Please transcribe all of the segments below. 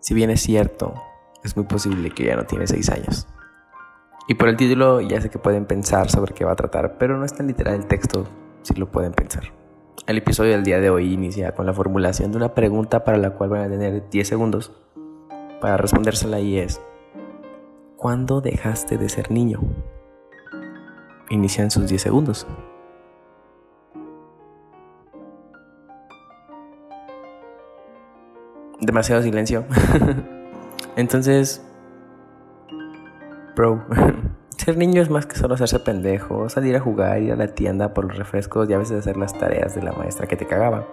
Si bien es cierto, es muy posible que ya no tiene 6 años. Y por el título ya sé que pueden pensar sobre qué va a tratar, pero no es tan literal el texto si lo pueden pensar. El episodio del día de hoy inicia con la formulación de una pregunta para la cual van a tener 10 segundos para respondérsela y es ¿Cuándo dejaste de ser niño? Inician sus 10 segundos. Demasiado silencio. Entonces, bro, ser niño es más que solo hacerse pendejo, salir a jugar, ir a la tienda por los refrescos y a veces hacer las tareas de la maestra que te cagaba.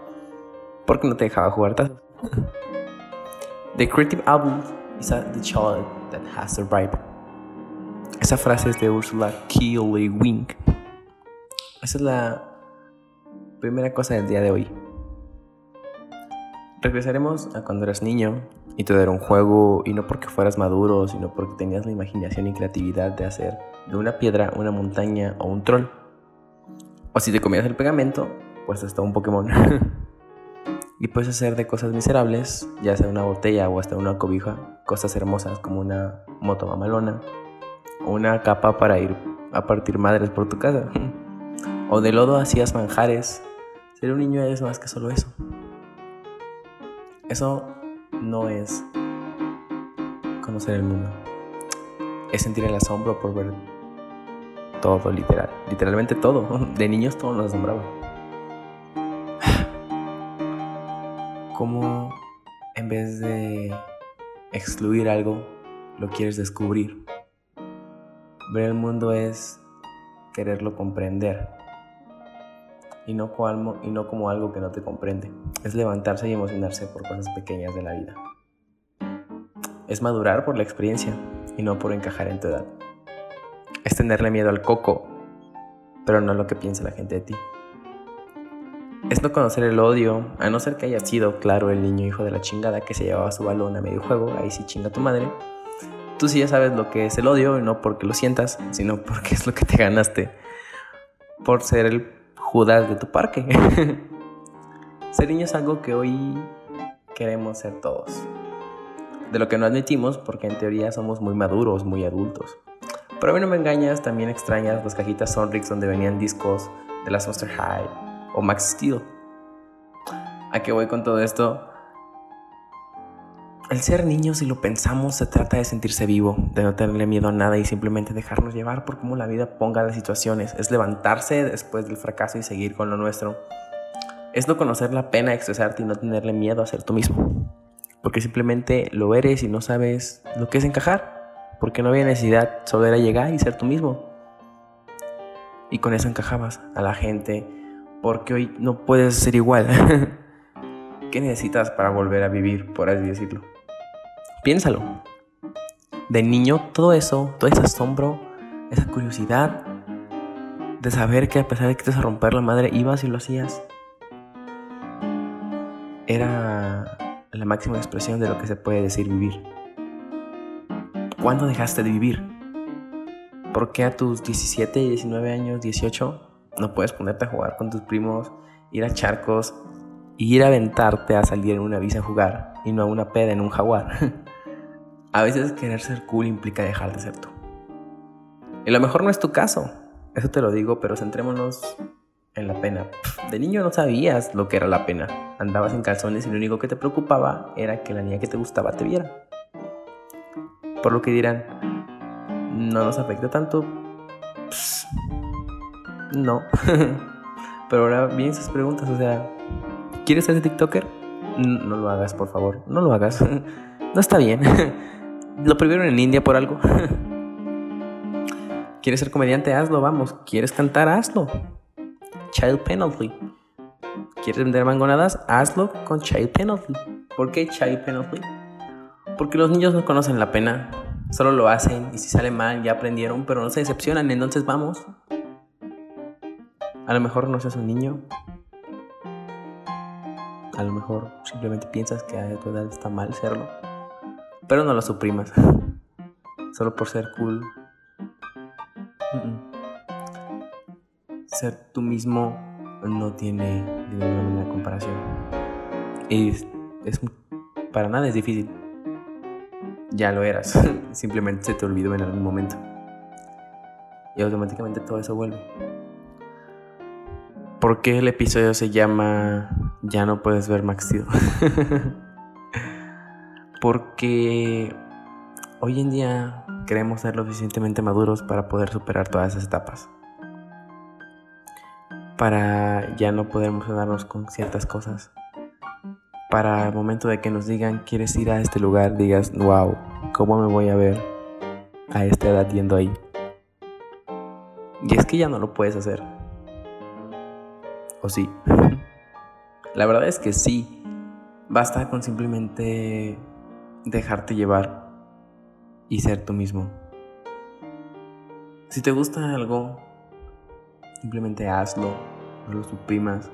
Porque no te dejaba jugar tazos. The creative album is the child that has survived. Esa frase es de Ursula K. Le Wink. Esa es la primera cosa del día de hoy. Regresaremos a cuando eras niño y todo era un juego y no porque fueras maduro, sino porque tenías la imaginación y creatividad de hacer de una piedra una montaña o un troll. O si te comías el pegamento, pues hasta un Pokémon. y puedes hacer de cosas miserables, ya sea una botella o hasta una cobija, cosas hermosas como una moto mamalona o una capa para ir a partir madres por tu casa. o de lodo hacías manjares. Ser un niño es más que solo eso. Eso no es conocer el mundo. Es sentir el asombro por ver todo, literal. Literalmente todo. De niños todo nos asombraba. Como en vez de excluir algo, lo quieres descubrir. Ver el mundo es quererlo comprender y no, como, y no como algo que no te comprende. Es levantarse y emocionarse por cosas pequeñas de la vida. Es madurar por la experiencia y no por encajar en tu edad. Es tenerle miedo al coco, pero no lo que piensa la gente de ti. Es no conocer el odio, a no ser que haya sido, claro, el niño hijo de la chingada que se llevaba su balón a medio juego, ahí sí chinga tu madre. Tú sí ya sabes lo que es el odio, y no porque lo sientas, sino porque es lo que te ganaste por ser el Judas de tu parque. ser niño es algo que hoy queremos ser todos. De lo que no admitimos porque en teoría somos muy maduros, muy adultos. Pero a mí no me engañas, también extrañas las cajitas Sonrix donde venían discos de la Monster High o Max Steel. ¿A qué voy con todo esto? El ser niño, si lo pensamos, se trata de sentirse vivo, de no tenerle miedo a nada y simplemente dejarnos llevar por cómo la vida ponga las situaciones. Es levantarse después del fracaso y seguir con lo nuestro. Es no conocer la pena de expresarte y no tenerle miedo a ser tú mismo. Porque simplemente lo eres y no sabes lo que es encajar. Porque no había necesidad, solo era llegar y ser tú mismo. Y con eso encajabas a la gente. Porque hoy no puedes ser igual. ¿Qué necesitas para volver a vivir, por así decirlo? Piénsalo. De niño, todo eso, todo ese asombro, esa curiosidad de saber que a pesar de que te vas a romper la madre, ibas y lo hacías, era la máxima expresión de lo que se puede decir vivir. ¿Cuándo dejaste de vivir? ¿Por qué a tus 17, 19 años, 18 no puedes ponerte a jugar con tus primos, ir a charcos y ir a aventarte a salir en una visa a jugar y no a una peda en un jaguar? A veces querer ser cool implica dejar de ser tú. Y lo mejor no es tu caso, eso te lo digo, pero centrémonos en la pena. De niño no sabías lo que era la pena. Andabas en calzones y lo único que te preocupaba era que la niña que te gustaba te viera. Por lo que dirán, no nos afecta tanto. no. pero ahora vienen esas preguntas, o sea, ¿quieres ser TikToker? No lo hagas, por favor. No lo hagas. no está bien. Lo prohibieron en India por algo. ¿Quieres ser comediante? Hazlo, vamos. ¿Quieres cantar? Hazlo. Child penalty. ¿Quieres vender mangonadas? Hazlo con child penalty. ¿Por qué child penalty? Porque los niños no conocen la pena. Solo lo hacen y si sale mal ya aprendieron, pero no se decepcionan. Entonces vamos. A lo mejor no seas un niño. A lo mejor simplemente piensas que a tu edad está mal serlo. Pero no lo suprimas. Solo por ser cool. Ser tú mismo no tiene ninguna comparación. Y es, para nada es difícil. ya lo eras. Simplemente se te olvidó en algún momento. Y automáticamente todo eso vuelve. ¿Por qué el episodio se llama Ya no puedes ver Max Steel? Porque hoy en día queremos ser lo suficientemente maduros para poder superar todas esas etapas. Para ya no poder emocionarnos con ciertas cosas. Para el momento de que nos digan, ¿quieres ir a este lugar? Digas, wow, ¿cómo me voy a ver a esta edad yendo ahí? Y es que ya no lo puedes hacer. ¿O sí? La verdad es que sí. Basta con simplemente dejarte llevar y ser tú mismo. Si te gusta algo, simplemente hazlo, no lo suprimas.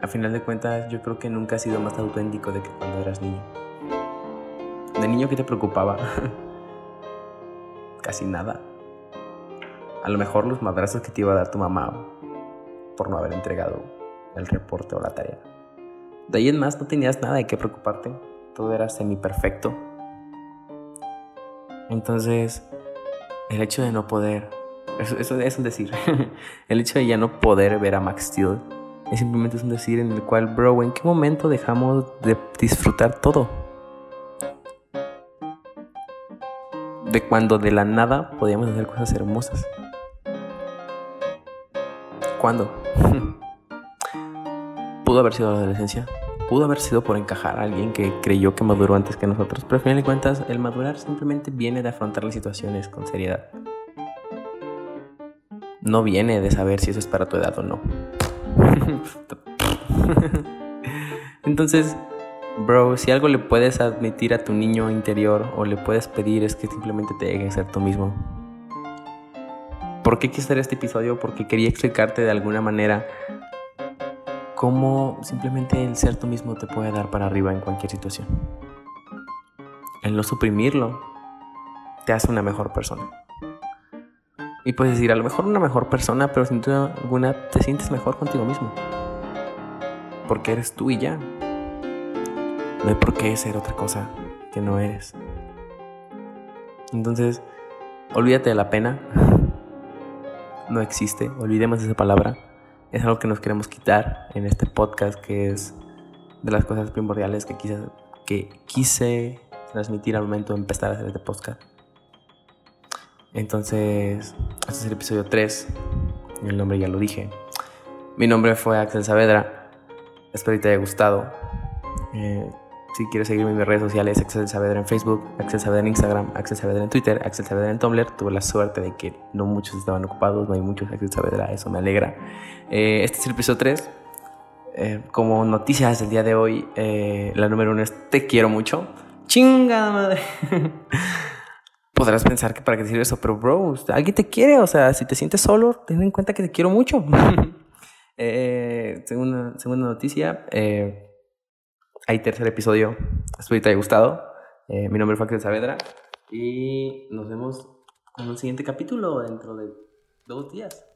A final de cuentas, yo creo que nunca has sido más auténtico de que cuando eras niño. De niño, ¿qué te preocupaba? Casi nada. A lo mejor los madrazos que te iba a dar tu mamá por no haber entregado el reporte o la tarea. De ahí en más no tenías nada de qué preocuparte. Todo era semi perfecto. Entonces, el hecho de no poder, eso, es un decir, el hecho de ya no poder ver a Max Steel es simplemente un decir en el cual, bro, ¿en qué momento dejamos de disfrutar todo? De cuando de la nada podíamos hacer cosas hermosas. ¿Cuándo? Pudo haber sido la adolescencia. Pudo haber sido por encajar a alguien que creyó que maduró antes que nosotros. Pero al final de cuentas, el madurar simplemente viene de afrontar las situaciones con seriedad. No viene de saber si eso es para tu edad o no. Entonces, bro, si algo le puedes admitir a tu niño interior o le puedes pedir es que simplemente te deje ser tú mismo. ¿Por qué quise hacer este episodio? Porque quería explicarte de alguna manera cómo simplemente el ser tú mismo te puede dar para arriba en cualquier situación. El no suprimirlo te hace una mejor persona. Y puedes decir, a lo mejor una mejor persona, pero sin duda alguna te sientes mejor contigo mismo. Porque eres tú y ya. No hay por qué ser otra cosa que no eres. Entonces, olvídate de la pena no existe, olvidemos esa palabra. Es algo que nos queremos quitar en este podcast, que es de las cosas primordiales que quise, que quise transmitir al momento de empezar a hacer este podcast. Entonces, este es el episodio 3. El nombre ya lo dije. Mi nombre fue Axel Saavedra. Espero que te haya gustado. Eh, si quieres seguirme en mis redes sociales, Axel Saavedra en Facebook, Axel Saavedra en Instagram, Axel Saavedra en Twitter, Axel Saavedra en Tumblr. Tuve la suerte de que no muchos estaban ocupados, no hay muchos Axel Saavedra, eso me alegra. Eh, este es el episodio 3. Eh, como noticias del día de hoy, eh, la número uno es Te quiero mucho. Chingada madre. Podrás pensar que para qué sirve eso, pero bro, alguien te quiere, o sea, si te sientes solo, ten en cuenta que te quiero mucho. segunda, segunda noticia, hay tercer episodio. Espero que te haya gustado. Eh, mi nombre es Axel Saavedra y nos vemos con el siguiente capítulo dentro de dos días.